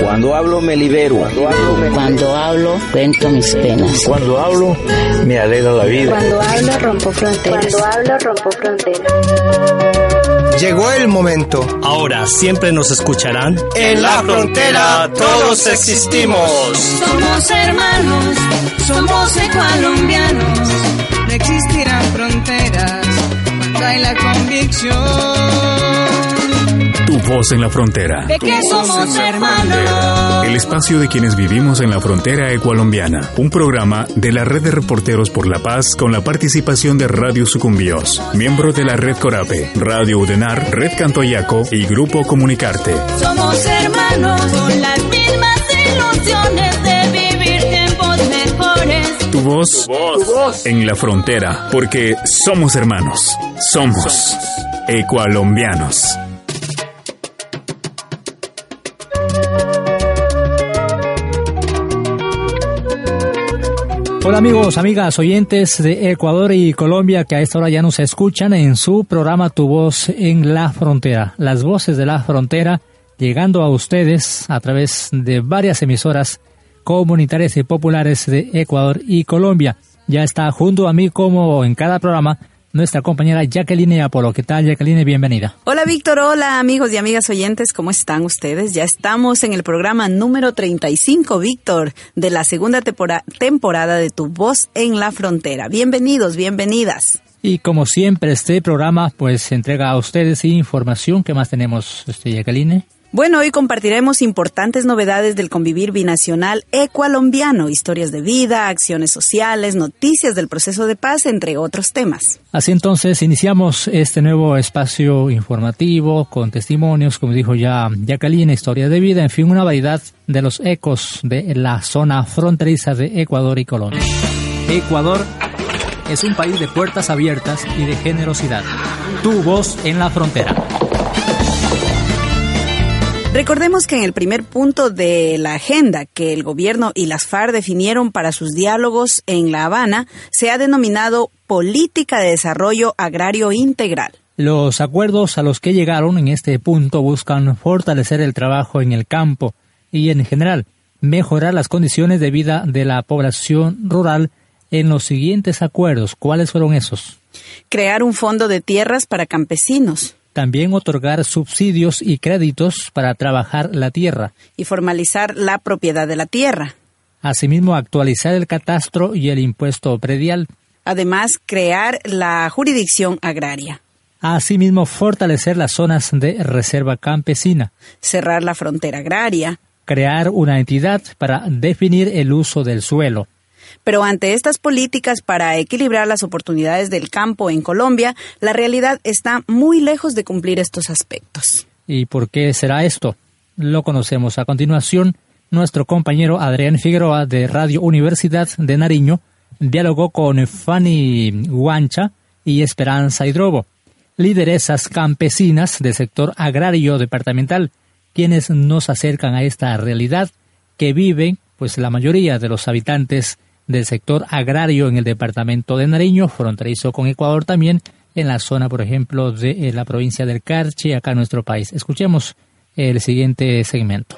Cuando hablo me libero. Cuando hablo, me Cuando hablo, cuento mis penas. Cuando hablo, me alegra la vida. Cuando hablo, rompo fronteras. Cuando hablo, rompo fronteras. Llegó el momento. Ahora siempre nos escucharán. En la frontera todos existimos. Somos hermanos, somos colombianos. No existirán fronteras cuando hay la convicción. Tu voz en la frontera. De que somos hermanos. El espacio de quienes vivimos en la frontera ecualombiana. Un programa de la Red de Reporteros por la Paz con la participación de Radio Sucumbíos, miembro de la Red Corape, Radio Udenar, Red Cantoyaco y Grupo Comunicarte. Somos hermanos con las mismas ilusiones de vivir tiempos mejores. Tu voz, en la frontera, porque somos hermanos. Somos ecualombianos. Hola amigos, amigas, oyentes de Ecuador y Colombia que a esta hora ya nos escuchan en su programa Tu Voz en la Frontera. Las voces de la frontera llegando a ustedes a través de varias emisoras comunitarias y populares de Ecuador y Colombia. Ya está junto a mí como en cada programa nuestra compañera Jacqueline Apolo. ¿Qué tal, Jacqueline? Bienvenida. Hola, Víctor. Hola, amigos y amigas oyentes. ¿Cómo están ustedes? Ya estamos en el programa número 35, Víctor, de la segunda tempora temporada de Tu Voz en la Frontera. Bienvenidos, bienvenidas. Y como siempre, este programa pues entrega a ustedes información. ¿Qué más tenemos, este, Jacqueline? Bueno, hoy compartiremos importantes novedades del convivir binacional ecualombiano, historias de vida, acciones sociales, noticias del proceso de paz, entre otros temas. Así entonces, iniciamos este nuevo espacio informativo con testimonios, como dijo ya Jacqueline, historias de vida, en fin, una variedad de los ecos de la zona fronteriza de Ecuador y Colombia. Ecuador es un país de puertas abiertas y de generosidad. Tu voz en la frontera. Recordemos que en el primer punto de la agenda que el gobierno y las FARC definieron para sus diálogos en La Habana se ha denominado Política de Desarrollo Agrario Integral. Los acuerdos a los que llegaron en este punto buscan fortalecer el trabajo en el campo y en general mejorar las condiciones de vida de la población rural en los siguientes acuerdos. ¿Cuáles fueron esos? Crear un fondo de tierras para campesinos también otorgar subsidios y créditos para trabajar la tierra. Y formalizar la propiedad de la tierra. Asimismo, actualizar el catastro y el impuesto predial. Además, crear la jurisdicción agraria. Asimismo, fortalecer las zonas de reserva campesina. Cerrar la frontera agraria. Crear una entidad para definir el uso del suelo. Pero ante estas políticas para equilibrar las oportunidades del campo en Colombia, la realidad está muy lejos de cumplir estos aspectos. ¿Y por qué será esto? Lo conocemos a continuación. Nuestro compañero Adrián Figueroa de Radio Universidad de Nariño dialogó con Fanny Guancha y Esperanza Hidrobo, lideresas campesinas del sector agrario departamental, quienes nos acercan a esta realidad que viven pues la mayoría de los habitantes del sector agrario en el departamento de Nariño, fronterizo con Ecuador también, en la zona, por ejemplo, de la provincia del Carchi, acá en nuestro país. Escuchemos el siguiente segmento.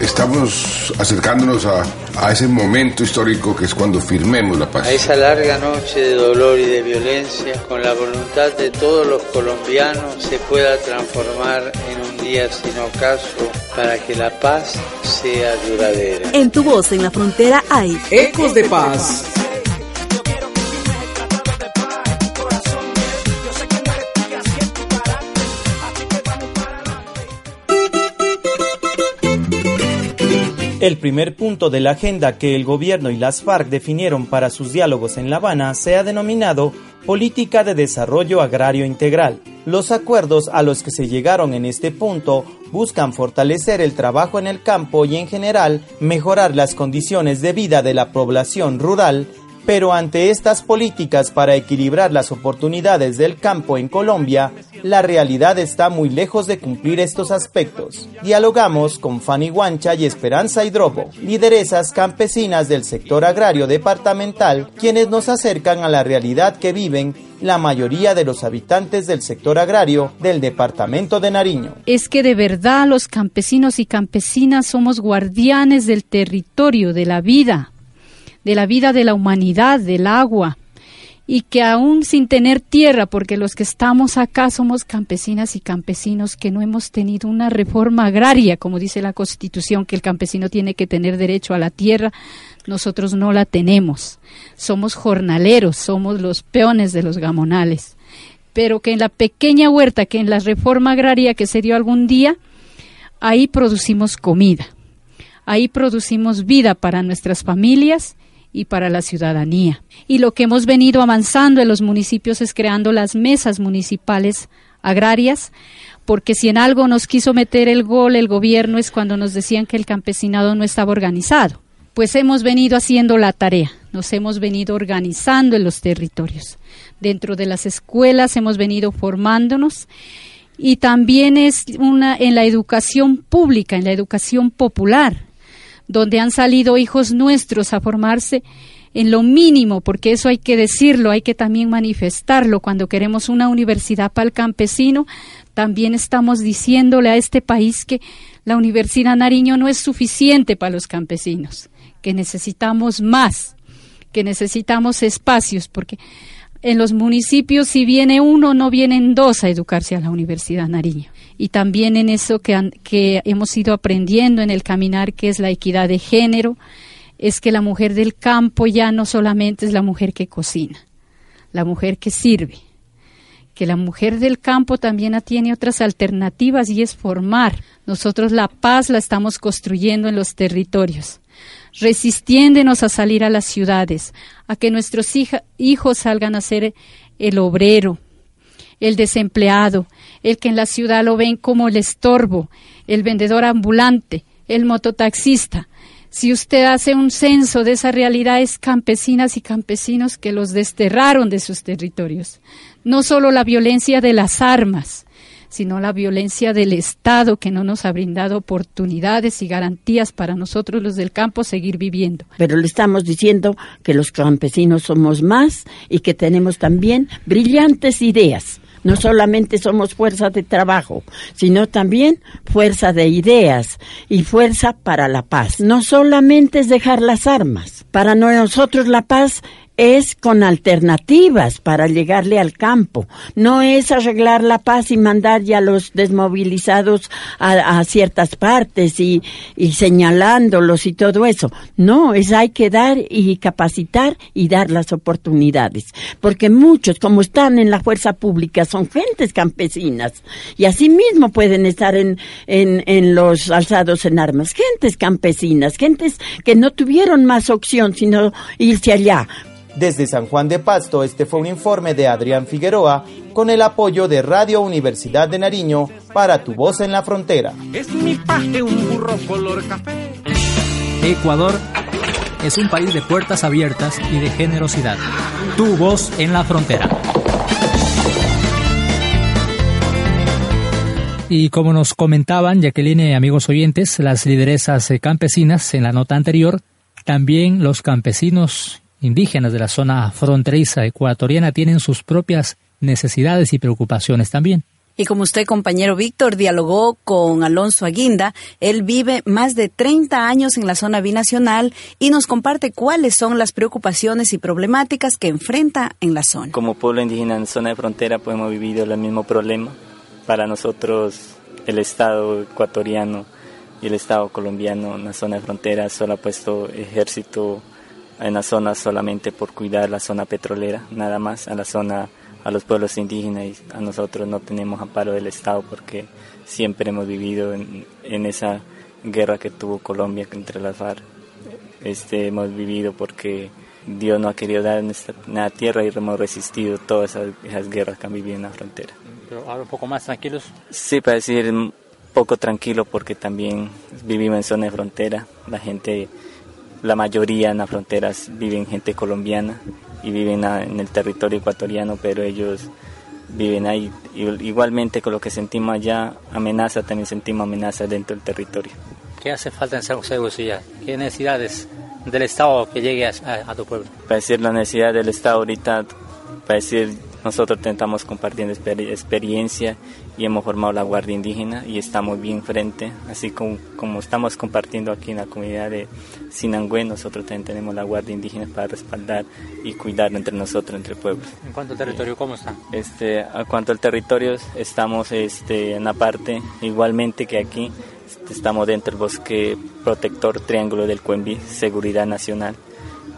Estamos acercándonos a, a, ese momento histórico que es cuando firmemos la paz. A esa larga noche de dolor y de violencia, con la voluntad de todos los colombianos, se pueda transformar en un día sin ocaso para que la paz sea duradera. En tu voz en la frontera hay ecos de paz. El primer punto de la agenda que el gobierno y las FARC definieron para sus diálogos en La Habana se ha denominado Política de Desarrollo Agrario Integral. Los acuerdos a los que se llegaron en este punto buscan fortalecer el trabajo en el campo y en general mejorar las condiciones de vida de la población rural pero ante estas políticas para equilibrar las oportunidades del campo en Colombia, la realidad está muy lejos de cumplir estos aspectos. Dialogamos con Fanny Guancha y Esperanza Hidrobo, lideresas campesinas del sector agrario departamental, quienes nos acercan a la realidad que viven la mayoría de los habitantes del sector agrario del departamento de Nariño. Es que de verdad los campesinos y campesinas somos guardianes del territorio, de la vida, de la vida de la humanidad, del agua, y que aún sin tener tierra, porque los que estamos acá somos campesinas y campesinos que no hemos tenido una reforma agraria, como dice la Constitución, que el campesino tiene que tener derecho a la tierra, nosotros no la tenemos. Somos jornaleros, somos los peones de los gamonales. Pero que en la pequeña huerta, que en la reforma agraria que se dio algún día, ahí producimos comida, ahí producimos vida para nuestras familias y para la ciudadanía. Y lo que hemos venido avanzando en los municipios es creando las mesas municipales agrarias, porque si en algo nos quiso meter el gol el gobierno es cuando nos decían que el campesinado no estaba organizado. Pues hemos venido haciendo la tarea, nos hemos venido organizando en los territorios. Dentro de las escuelas hemos venido formándonos y también es una en la educación pública, en la educación popular donde han salido hijos nuestros a formarse en lo mínimo, porque eso hay que decirlo, hay que también manifestarlo. Cuando queremos una universidad para el campesino, también estamos diciéndole a este país que la Universidad Nariño no es suficiente para los campesinos, que necesitamos más, que necesitamos espacios, porque en los municipios si viene uno, no vienen dos a educarse a la Universidad Nariño y también en eso que, que hemos ido aprendiendo en el caminar, que es la equidad de género, es que la mujer del campo ya no solamente es la mujer que cocina, la mujer que sirve, que la mujer del campo también tiene otras alternativas y es formar. Nosotros la paz la estamos construyendo en los territorios, resistiéndonos a salir a las ciudades, a que nuestros hijos salgan a ser el obrero, el desempleado, el que en la ciudad lo ven como el estorbo, el vendedor ambulante, el mototaxista. Si usted hace un censo de esa realidad, es campesinas y campesinos que los desterraron de sus territorios. No solo la violencia de las armas, sino la violencia del Estado que no nos ha brindado oportunidades y garantías para nosotros los del campo seguir viviendo. Pero le estamos diciendo que los campesinos somos más y que tenemos también brillantes ideas no solamente somos fuerza de trabajo, sino también fuerza de ideas y fuerza para la paz. No solamente es dejar las armas. Para nosotros la paz es con alternativas para llegarle al campo. No es arreglar la paz y mandar ya los desmovilizados a, ciertas partes y, y, señalándolos y todo eso. No, es hay que dar y capacitar y dar las oportunidades. Porque muchos, como están en la fuerza pública, son gentes campesinas y así mismo pueden estar en, en, en los alzados en armas. Gentes campesinas, gentes que no tuvieron más opción sino irse allá desde San Juan de Pasto, este fue un informe de Adrián Figueroa con el apoyo de Radio Universidad de Nariño para Tu Voz en la Frontera. Es mi paje un burro color café. Ecuador es un país de puertas abiertas y de generosidad. Tu Voz en la Frontera. Y como nos comentaban Jacqueline, amigos oyentes, las lideresas campesinas en la nota anterior, también los campesinos indígenas de la zona fronteriza ecuatoriana tienen sus propias necesidades y preocupaciones también. Y como usted, compañero Víctor, dialogó con Alonso Aguinda, él vive más de 30 años en la zona binacional y nos comparte cuáles son las preocupaciones y problemáticas que enfrenta en la zona. Como pueblo indígena en zona de frontera, pues hemos vivido el mismo problema. Para nosotros, el Estado ecuatoriano y el Estado colombiano en la zona de frontera solo ha puesto ejército en la zona solamente por cuidar la zona petrolera, nada más a la zona, a los pueblos indígenas y a nosotros no tenemos amparo del Estado porque siempre hemos vivido en, esa guerra que tuvo Colombia entre las FARC. Este, hemos vivido porque Dios no ha querido dar nuestra, tierra y hemos resistido todas esas, esas guerras que han vivido en la frontera. Pero ahora un poco más tranquilos. Sí, para decir poco tranquilo porque también vivimos en zona de frontera. La gente, la mayoría en las fronteras viven gente colombiana y viven en el territorio ecuatoriano, pero ellos viven ahí. Igualmente con lo que sentimos allá, amenaza, también sentimos amenaza dentro del territorio. ¿Qué hace falta en San José de? ¿Qué necesidades del Estado que llegue a, tu pueblo? Para decir la necesidad del Estado ahorita, para decir nosotros intentamos compartiendo experiencia y hemos formado la Guardia Indígena y estamos bien frente, así como, como estamos compartiendo aquí en la comunidad de Sinangüe, nosotros también tenemos la Guardia Indígena para respaldar y cuidar entre nosotros, entre pueblos. ¿En cuanto al territorio, cómo está? Este, a cuanto al territorio, estamos este, en la parte igualmente que aquí, este, estamos dentro del bosque protector Triángulo del Cuenvi, Seguridad Nacional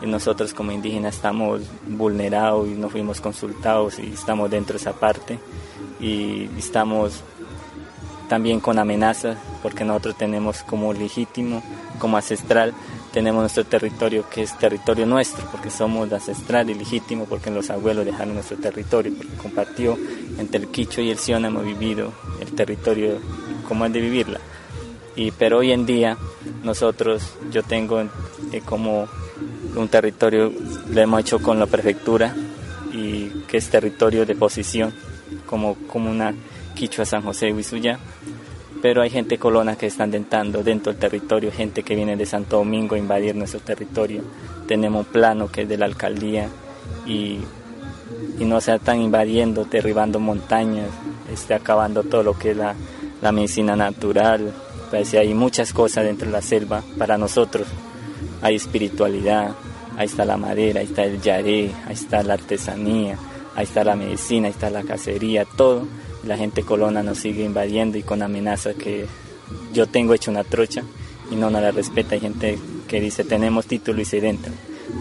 nosotros como indígenas estamos vulnerados y no fuimos consultados y estamos dentro de esa parte y estamos también con amenazas porque nosotros tenemos como legítimo, como ancestral, tenemos nuestro territorio que es territorio nuestro porque somos ancestral y legítimo porque los abuelos dejaron nuestro territorio porque compartió entre el Quicho y el Sion hemos vivido el territorio como es de vivirla. Y, pero hoy en día nosotros, yo tengo eh, como un territorio, lo hemos hecho con la prefectura y que es territorio de posición, como una Quichua San José Huizuya. Pero hay gente colona que están entrando dentro del territorio, gente que viene de Santo Domingo a invadir nuestro territorio. Tenemos un plano que es de la alcaldía y, y no se están invadiendo, derribando montañas, este, acabando todo lo que es la, la medicina natural. Pues, hay muchas cosas dentro de la selva para nosotros hay espiritualidad, ahí está la madera, ahí está el yaré, ahí está la artesanía, ahí está la medicina, ahí está la cacería, todo. La gente colona nos sigue invadiendo y con amenazas que yo tengo hecho una trocha y no nos la respeta. Hay gente que dice tenemos título y se entra,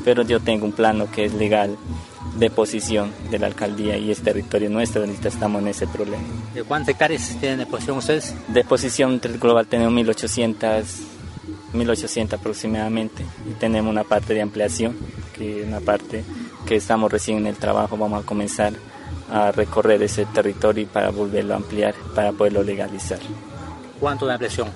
pero yo tengo un plano que es legal de posición de la alcaldía y es territorio nuestro, ahorita estamos en ese problema. ¿De cuántas hectáreas tienen de posición ustedes? De posición global tenemos 1800 1800 aproximadamente y tenemos una parte de ampliación que una parte que estamos recién en el trabajo vamos a comenzar a recorrer ese territorio para volverlo a ampliar para poderlo legalizar ¿cuánto de ampliación?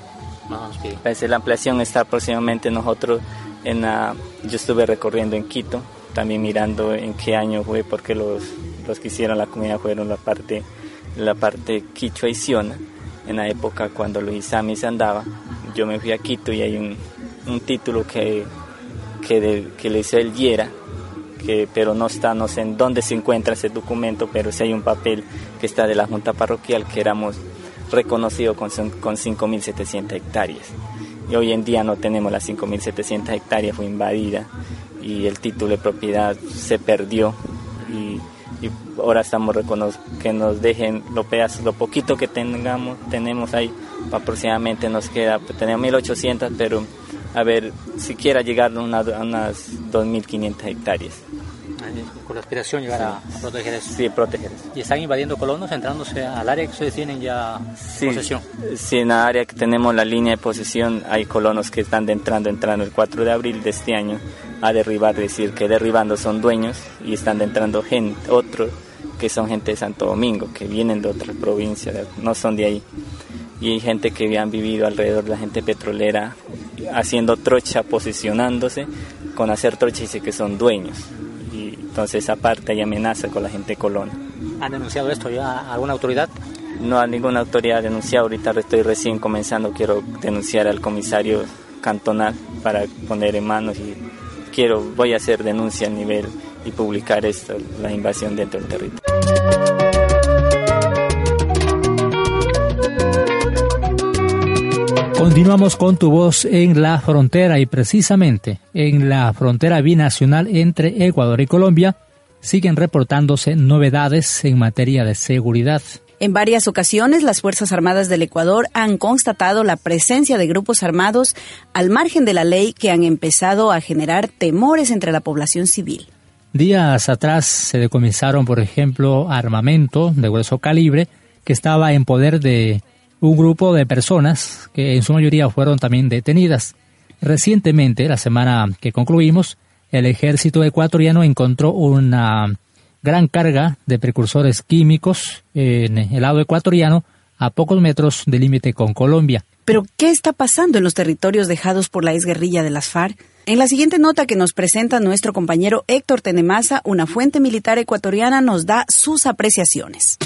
Pues la ampliación está aproximadamente nosotros en la, yo estuve recorriendo en Quito también mirando en qué año fue porque los, los que hicieron la comunidad fueron la parte la parte quichua y siona en la época cuando los isamis andaba yo me fui a Quito y hay un, un título que, que, le hice el Yera, que, pero no está, no sé en dónde se encuentra ese documento, pero sí hay un papel que está de la Junta Parroquial que éramos reconocidos con, con 5.700 hectáreas. Y hoy en día no tenemos las 5.700 hectáreas, fue invadida y el título de propiedad se perdió y ahora estamos que nos dejen lo pedazos, lo poquito que tengamos, tenemos ahí aproximadamente nos queda, pues, tenemos 1800, pero a ver, siquiera llegar a, unas 2500 hectáreas. Con la aspiración llegar a proteger eso. Sí, proteger ¿Y están invadiendo colonos, entrándose al área que ustedes tienen ya posesión? Sí, en la área que tenemos la línea de posesión hay colonos que están entrando, entrando el 4 de abril de este año a derribar, decir que derribando son dueños y están entrando gente, otros que son gente de Santo Domingo, que vienen de otra provincia, no son de ahí y hay gente que habían vivido alrededor de la gente petrolera haciendo trocha, posicionándose con hacer trocha dice que son dueños. Y entonces aparte hay amenaza con la gente colona. ¿Han denunciado esto ya a alguna autoridad? No a ninguna autoridad denunciado, ahorita estoy recién comenzando, quiero denunciar al comisario cantonal para poner en manos y quiero, voy a hacer denuncia a nivel y publicar esto, la invasión dentro del territorio. Continuamos con tu voz en la frontera y precisamente en la frontera binacional entre Ecuador y Colombia siguen reportándose novedades en materia de seguridad. En varias ocasiones, las Fuerzas Armadas del Ecuador han constatado la presencia de grupos armados al margen de la ley que han empezado a generar temores entre la población civil. Días atrás se decomisaron, por ejemplo, armamento de grueso calibre que estaba en poder de un grupo de personas que en su mayoría fueron también detenidas. Recientemente, la semana que concluimos, el ejército ecuatoriano encontró una gran carga de precursores químicos en el lado ecuatoriano a pocos metros del límite con Colombia. Pero, ¿qué está pasando en los territorios dejados por la exguerrilla de las FARC? En la siguiente nota que nos presenta nuestro compañero Héctor Tenemasa, una fuente militar ecuatoriana nos da sus apreciaciones.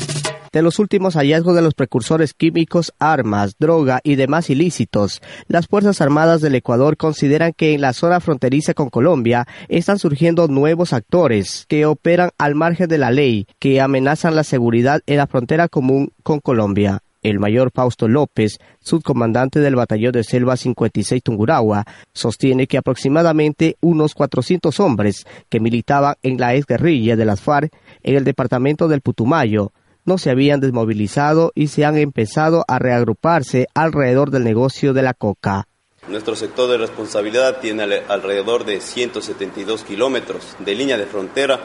De los últimos hallazgos de los precursores químicos, armas, droga y demás ilícitos, las Fuerzas Armadas del Ecuador consideran que en la zona fronteriza con Colombia están surgiendo nuevos actores que operan al margen de la ley, que amenazan la seguridad en la frontera común con Colombia. El mayor Fausto López, subcomandante del batallón de Selva 56 Tungurahua, sostiene que aproximadamente unos 400 hombres que militaban en la exguerrilla de las FARC en el departamento del Putumayo no se habían desmovilizado y se han empezado a reagruparse alrededor del negocio de la coca. Nuestro sector de responsabilidad tiene alrededor de 172 kilómetros de línea de frontera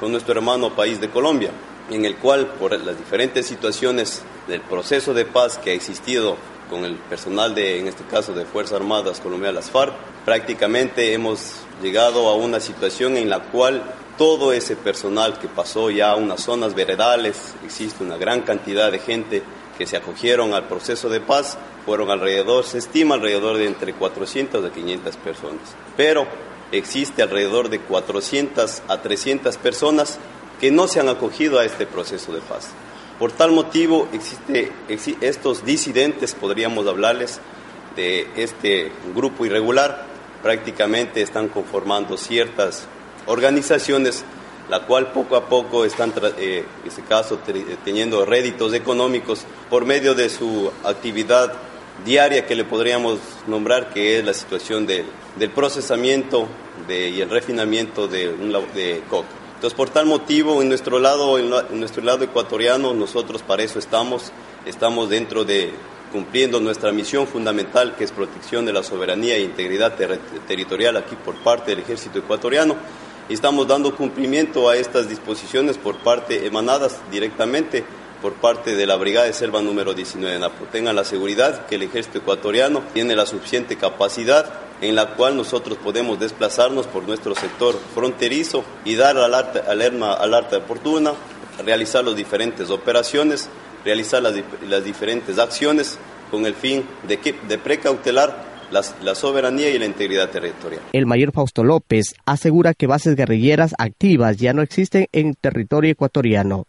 con nuestro hermano país de Colombia, en el cual, por las diferentes situaciones del proceso de paz que ha existido con el personal de, en este caso, de Fuerzas Armadas Colombianas, FARC, prácticamente hemos llegado a una situación en la cual todo ese personal que pasó ya a unas zonas veredales, existe una gran cantidad de gente que se acogieron al proceso de paz, fueron alrededor, se estima alrededor de entre 400 a 500 personas. Pero existe alrededor de 400 a 300 personas que no se han acogido a este proceso de paz. Por tal motivo, existe, estos disidentes, podríamos hablarles de este grupo irregular, prácticamente están conformando ciertas organizaciones, la cual poco a poco están, eh, en este caso, teniendo réditos económicos por medio de su actividad diaria que le podríamos nombrar, que es la situación del, procesamiento y el refinamiento de, de coca. Entonces, por tal motivo, en nuestro lado, en, nuestro lado ecuatoriano, nosotros para eso estamos, estamos dentro de cumpliendo nuestra misión fundamental, que es protección de la soberanía e integridad territorial aquí por parte del ejército ecuatoriano estamos dando cumplimiento a estas disposiciones por parte emanadas directamente por parte de la Brigada de Selva número 19 de Napo. Tengan la seguridad que el ejército ecuatoriano tiene la suficiente capacidad en la cual nosotros podemos desplazarnos por nuestro sector fronterizo y dar alerta, alerta, alerta oportuna, realizar las diferentes operaciones, realizar las, diferentes acciones con el fin de, de precautelar la, soberanía y la integridad territorial. El mayor Fausto López asegura que bases guerrilleras activas ya no existen en territorio ecuatoriano.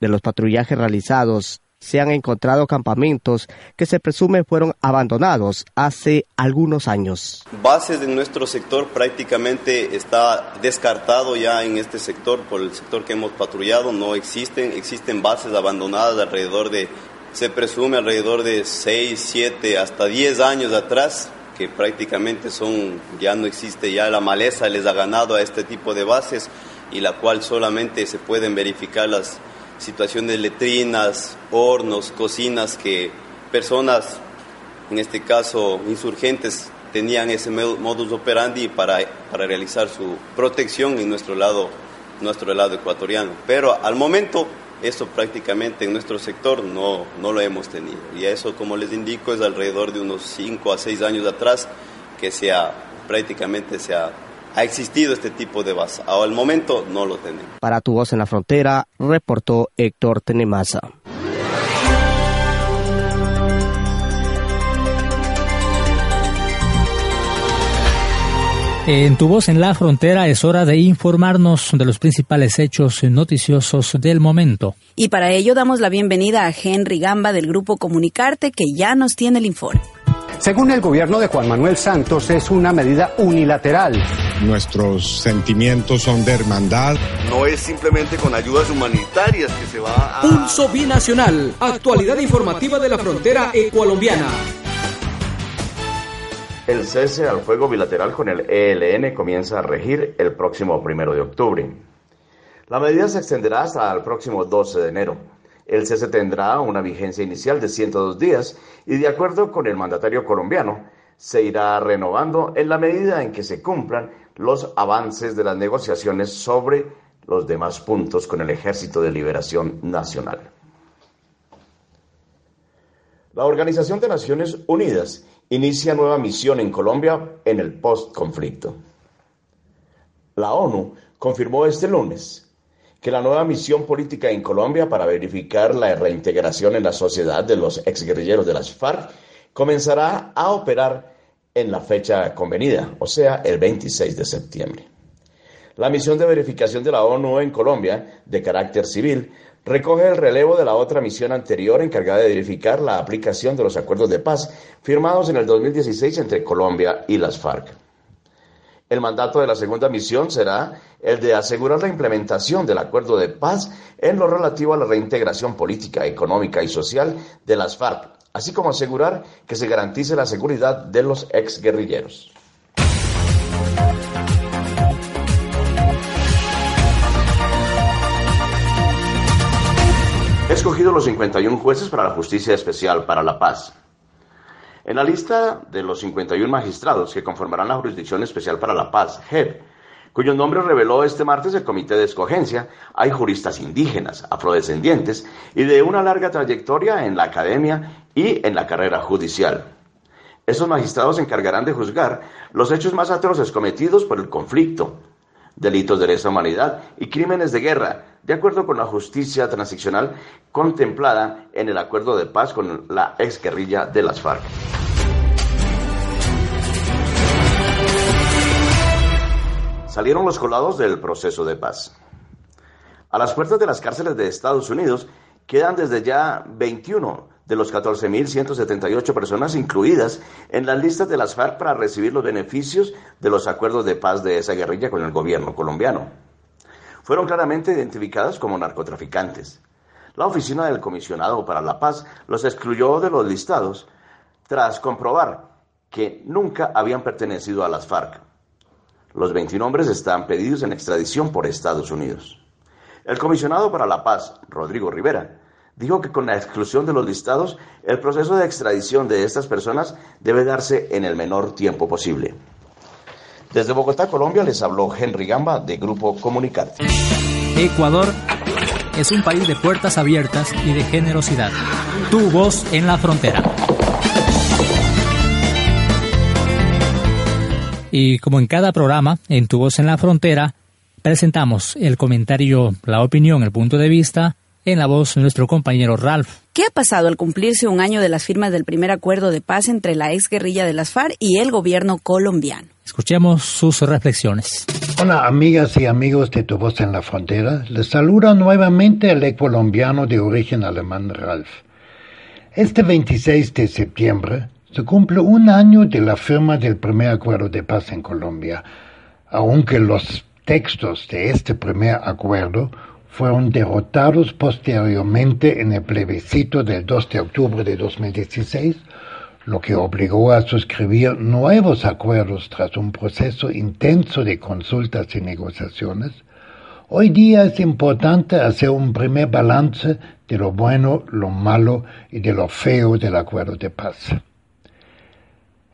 De los patrullajes realizados, se han encontrado campamentos que se presume fueron abandonados hace algunos años. Bases de nuestro sector prácticamente está descartado ya en este sector, por el sector que hemos patrullado, no existen, existen bases abandonadas alrededor de, se presume alrededor de 6, 7, hasta 10 años atrás, que prácticamente son, ya no existe, ya la maleza les ha ganado a este tipo de bases y la cual solamente se pueden verificar las situaciones letrinas, hornos, cocinas que personas, en este caso insurgentes, tenían ese modus operandi para, para realizar su protección en nuestro lado, nuestro lado ecuatoriano. Pero al momento eso prácticamente en nuestro sector no, no lo hemos tenido. Y eso, como les indico, es alrededor de unos 5 a 6 años atrás que se ha, prácticamente se ha, ha existido este tipo de base. Al momento no lo tenemos. Para Tu Voz en la Frontera, reportó Héctor Tenemasa. En tu voz en la frontera es hora de informarnos de los principales hechos noticiosos del momento. Y para ello damos la bienvenida a Henry Gamba del grupo Comunicarte que ya nos tiene el informe. Según el gobierno de Juan Manuel Santos, es una medida unilateral. Nuestros sentimientos son de hermandad. No es simplemente con ayudas humanitarias que se va a... Pulso Binacional, actualidad informativa de la frontera ecualombiana. El cese al fuego bilateral con el ELN comienza a regir el próximo primero de octubre. La medida se extenderá hasta el próximo 12 de enero. El cese tendrá una vigencia inicial de 102 días y de acuerdo con el mandatario colombiano, se irá renovando en la medida en que se cumplan los avances de las negociaciones sobre los demás puntos con el Ejército de Liberación Nacional. La Organización de Naciones Unidas inicia nueva misión en Colombia en el post-conflicto. La ONU confirmó este lunes que la nueva misión política en Colombia para verificar la reintegración en la sociedad de los exguerrilleros de las FARC comenzará a operar en la fecha convenida, o sea, el 26 de septiembre. La misión de verificación de la ONU en Colombia, de carácter civil, recoge el relevo de la otra misión anterior encargada de verificar la aplicación de los acuerdos de paz firmados en el 2016 entre Colombia y las FARC. El mandato de la segunda misión será el de asegurar la implementación del acuerdo de paz en lo relativo a la reintegración política, económica y social de las FARC, así como asegurar que se garantice la seguridad de los exguerrilleros. He escogido los 51 jueces para la Justicia Especial para la Paz. En la lista de los 51 magistrados que conformarán la Jurisdicción Especial para la Paz, JEP, cuyo nombre reveló este martes el Comité de Escogencia, hay juristas indígenas, afrodescendientes y de una larga trayectoria en la academia y en la carrera judicial. Esos magistrados se encargarán de juzgar los hechos más atroces cometidos por el conflicto, delitos de lesa humanidad y crímenes de guerra, de acuerdo con la justicia transicional contemplada en el acuerdo de paz con la exguerrilla de las FARC. Salieron los colados del proceso de paz. A las puertas de las cárceles de Estados Unidos quedan desde ya 21 de los 14.178 personas incluidas en las listas de las FARC para recibir los beneficios de los acuerdos de paz de esa guerrilla con el gobierno colombiano. Fueron claramente identificadas como narcotraficantes. La oficina del comisionado para la paz los excluyó de los listados tras comprobar que nunca habían pertenecido a las FARC. Los 21 hombres están pedidos en extradición por Estados Unidos. El comisionado para la paz, Rodrigo Rivera, dijo que con la exclusión de los listados, el proceso de extradición de estas personas debe darse en el menor tiempo posible. Desde Bogotá, Colombia, les habló Henry Gamba de Grupo Comunicarte. Ecuador es un país de puertas abiertas y de generosidad. Tu voz en la frontera. Y como en cada programa, en Tu voz en la frontera, presentamos el comentario, la opinión, el punto de vista en la voz de nuestro compañero Ralph. ¿Qué ha pasado al cumplirse un año de las firmas del primer acuerdo de paz entre la ex guerrilla de las FARC y el gobierno colombiano? Escuchemos sus reflexiones. Hola amigas y amigos de Tu Voz en la Frontera. Les saluda nuevamente el colombiano de origen alemán Ralph. Este 26 de septiembre se cumple un año de la firma del primer acuerdo de paz en Colombia, aunque los textos de este primer acuerdo fueron derrotados posteriormente en el plebiscito del 2 de octubre de 2016, lo que obligó a suscribir nuevos acuerdos tras un proceso intenso de consultas y negociaciones, hoy día es importante hacer un primer balance de lo bueno, lo malo y de lo feo del acuerdo de paz.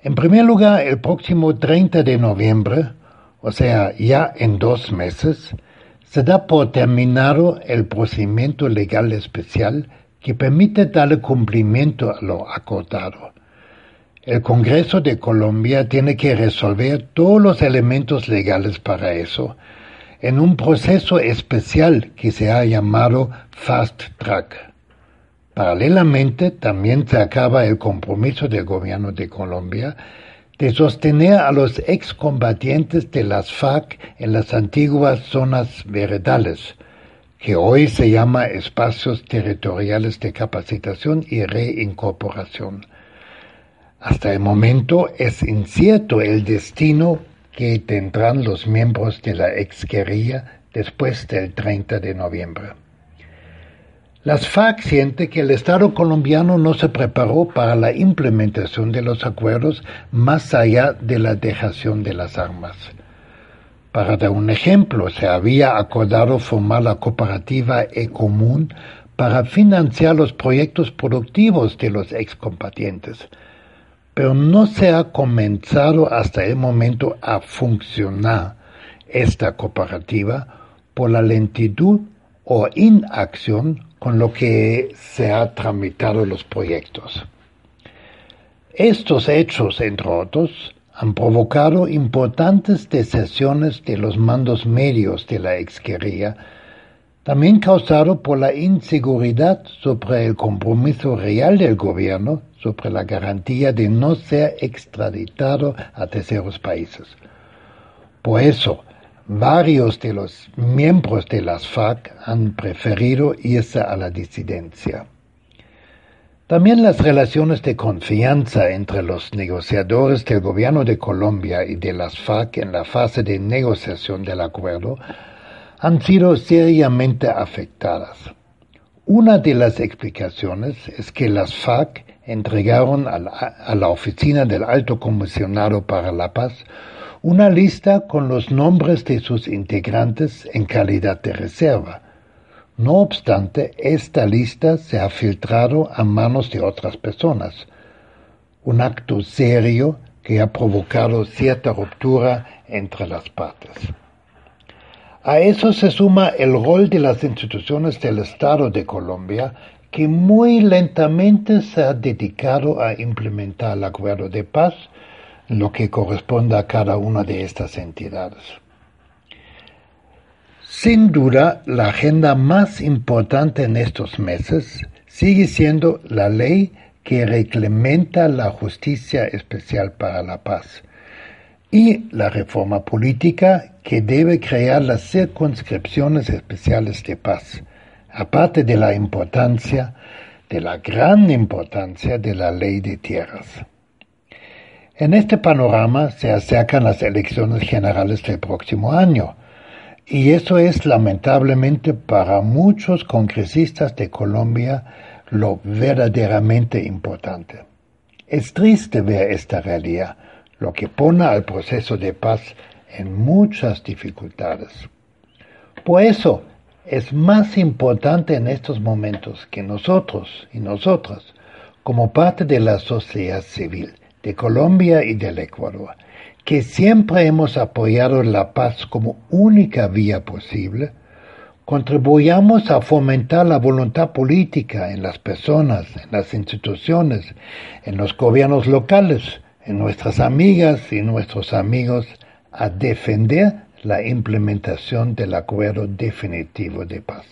En primer lugar, el próximo 30 de noviembre, o sea, ya en dos meses, se da por terminado el procedimiento legal especial que permite darle cumplimiento a lo acordado. El Congreso de Colombia tiene que resolver todos los elementos legales para eso en un proceso especial que se ha llamado Fast Track. Paralelamente, también se acaba el compromiso del gobierno de Colombia de sostener a los excombatientes de las FARC en las antiguas zonas veredales, que hoy se llama espacios territoriales de capacitación y reincorporación. Hasta el momento es incierto el destino que tendrán los miembros de la exguerrilla después del 30 de noviembre. Las FARC siente que el Estado colombiano no se preparó para la implementación de los acuerdos más allá de la dejación de las armas. Para dar un ejemplo, se había acordado formar la cooperativa E-Común para financiar los proyectos productivos de los excombatientes, pero no se ha comenzado hasta el momento a funcionar esta cooperativa por la lentitud o inacción con lo que se ha tramitado los proyectos. Estos hechos, entre otros, han provocado importantes decesiones de los mandos medios de la exguerrilla, también causado por la inseguridad sobre el compromiso real del gobierno sobre la garantía de no ser extraditado a terceros países. Por eso, varios de los miembros de las FARC han preferido irse a la disidencia. También las relaciones de confianza entre los negociadores del gobierno de Colombia y de las FARC en la fase de negociación del acuerdo han sido seriamente afectadas. Una de las explicaciones es que las FARC entregaron a la, a la, Oficina del Alto Comisionado para la Paz una lista con los nombres de sus integrantes en calidad de reserva, no obstante, esta lista se ha filtrado a manos de otras personas, un acto serio que ha provocado cierta ruptura entre las partes. A eso se suma el rol de las instituciones del Estado de Colombia, que muy lentamente se ha dedicado a implementar el acuerdo de paz, lo que corresponde a cada una de estas entidades. Sin duda, la agenda más importante en estos meses sigue siendo la ley que reglamenta la justicia especial para la paz y la reforma política que debe crear las circunscripciones especiales de paz, aparte de la importancia, de la gran importancia de la ley de tierras. En este panorama se acercan las elecciones generales del próximo año, y eso es lamentablemente para muchos congresistas de Colombia lo verdaderamente importante. Es triste ver esta realidad, lo que pone al proceso de paz en muchas dificultades. Por eso es más importante en estos momentos que nosotros y nosotras, como parte de la sociedad civil de Colombia y del Ecuador, que siempre hemos apoyado la paz como única vía posible, contribuyamos a fomentar la voluntad política en las personas, en las instituciones, en los gobiernos locales, en nuestras amigas y nuestros amigos, a defender la implementación del acuerdo definitivo de paz.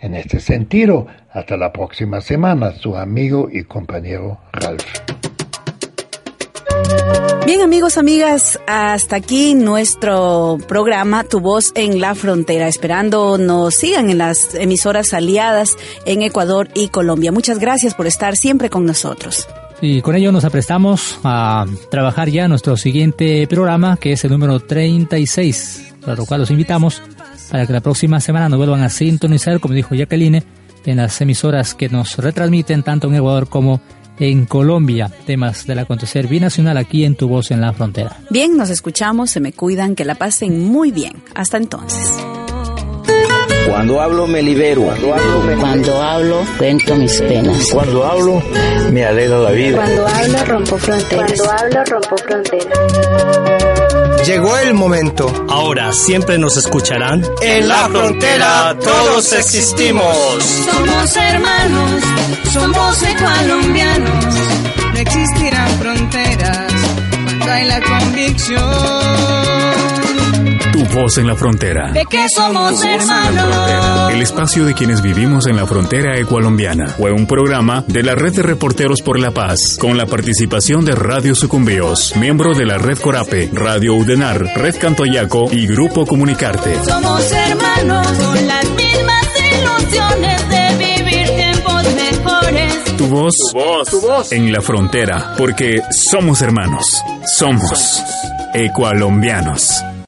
En este sentido, hasta la próxima semana, su amigo y compañero Ralph. Bien amigos, amigas, hasta aquí nuestro programa Tu voz en la frontera, esperando nos sigan en las emisoras aliadas en Ecuador y Colombia. Muchas gracias por estar siempre con nosotros. Y con ello nos aprestamos a trabajar ya nuestro siguiente programa, que es el número 36, para lo cual los invitamos para que la próxima semana nos vuelvan a sintonizar, como dijo Jacqueline, en las emisoras que nos retransmiten tanto en Ecuador como en en Colombia. Temas del acontecer binacional aquí en Tu Voz en la Frontera. Bien, nos escuchamos, se me cuidan, que la pasen muy bien. Hasta entonces. Cuando hablo me libero. Cuando hablo, me Cuando hablo cuento mis penas. Cuando hablo me alegra la vida. Cuando hablo rompo fronteras. Cuando hablo rompo fronteras. Llegó el momento. Ahora siempre nos escucharán. En la frontera todos existimos. Somos hermanos, somos colombianos. No existirán fronteras cuando hay la convicción. Voz en la frontera. De que somos hermanos. El espacio de quienes vivimos en la frontera ecualombiana. Fue un programa de la Red de Reporteros por la Paz, con la participación de Radio Sucumbíos, miembro de la Red Corape, Radio Udenar, Red Cantoyaco y Grupo Comunicarte. Somos hermanos con las mismas ilusiones de vivir tiempos mejores. Tu voz, tu voz, tu voz. en la frontera, porque somos hermanos, somos ecualombianos.